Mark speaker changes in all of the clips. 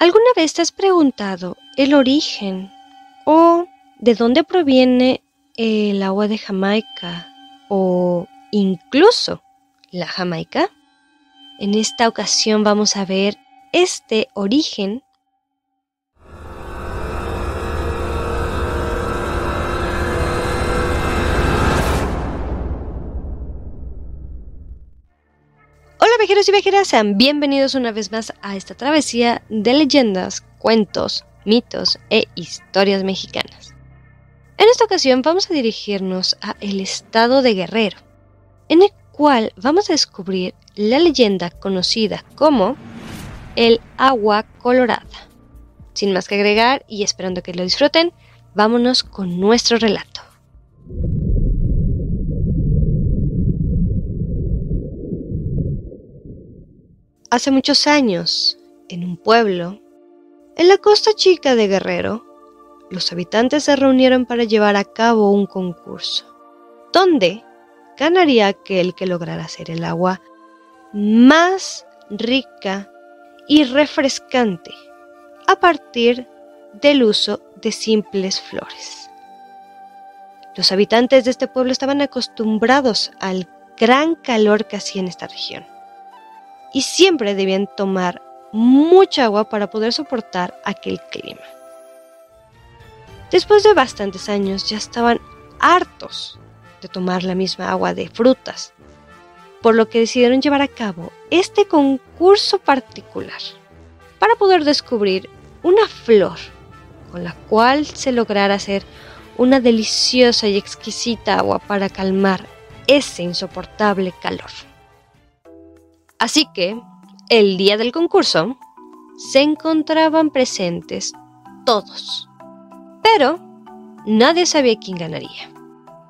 Speaker 1: ¿Alguna vez te has preguntado el origen o de dónde proviene el agua de Jamaica o incluso la Jamaica? En esta ocasión vamos a ver este origen viajeros y viajeras, sean bienvenidos una vez más a esta travesía de leyendas, cuentos, mitos e historias mexicanas. En esta ocasión vamos a dirigirnos a el estado de Guerrero, en el cual vamos a descubrir la leyenda conocida como el agua colorada. Sin más que agregar y esperando que lo disfruten, vámonos con nuestro relato. Hace muchos años, en un pueblo, en la costa chica de Guerrero, los habitantes se reunieron para llevar a cabo un concurso, donde ganaría aquel que lograra hacer el agua más rica y refrescante a partir del uso de simples flores. Los habitantes de este pueblo estaban acostumbrados al gran calor que hacía en esta región y siempre debían tomar mucha agua para poder soportar aquel clima. Después de bastantes años ya estaban hartos de tomar la misma agua de frutas, por lo que decidieron llevar a cabo este concurso particular para poder descubrir una flor con la cual se lograra hacer una deliciosa y exquisita agua para calmar ese insoportable calor. Así que, el día del concurso, se encontraban presentes todos. Pero nadie sabía quién ganaría.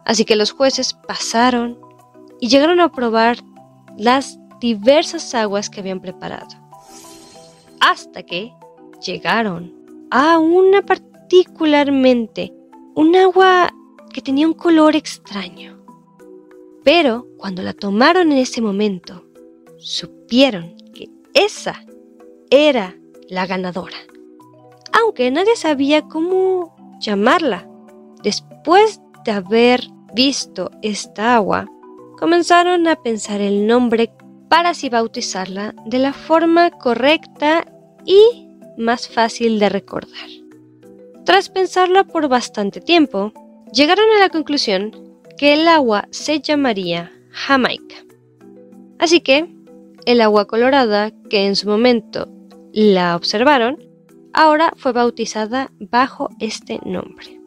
Speaker 1: Así que los jueces pasaron y llegaron a probar las diversas aguas que habían preparado. Hasta que llegaron a una particularmente, un agua que tenía un color extraño. Pero cuando la tomaron en ese momento, supieron que esa era la ganadora, aunque nadie sabía cómo llamarla. Después de haber visto esta agua, comenzaron a pensar el nombre para así bautizarla de la forma correcta y más fácil de recordar. Tras pensarlo por bastante tiempo, llegaron a la conclusión que el agua se llamaría Jamaica. Así que el agua colorada, que en su momento la observaron, ahora fue bautizada bajo este nombre.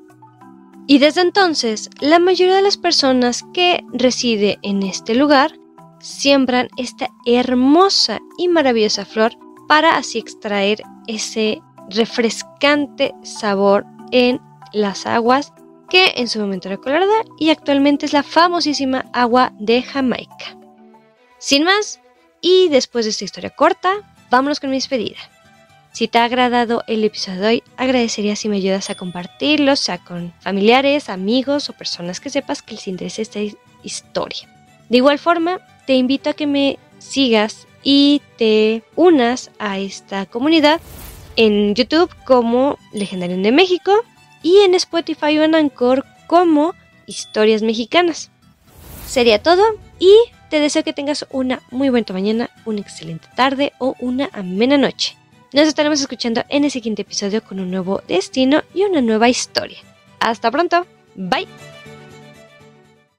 Speaker 1: Y desde entonces, la mayoría de las personas que reside en este lugar siembran esta hermosa y maravillosa flor para así extraer ese refrescante sabor en las aguas que en su momento era colorada y actualmente es la famosísima agua de Jamaica. Sin más, y después de esta historia corta, vámonos con mi despedida. Si te ha agradado el episodio de hoy, agradecería si me ayudas a compartirlo, sea con familiares, amigos o personas que sepas que les interese esta historia. De igual forma, te invito a que me sigas y te unas a esta comunidad en YouTube como Legendario de México y en Spotify o en como Historias Mexicanas. Sería todo y te deseo que tengas una muy buena mañana, una excelente tarde o una amena noche. Nos estaremos escuchando en el siguiente episodio con un nuevo destino y una nueva historia. Hasta pronto. Bye.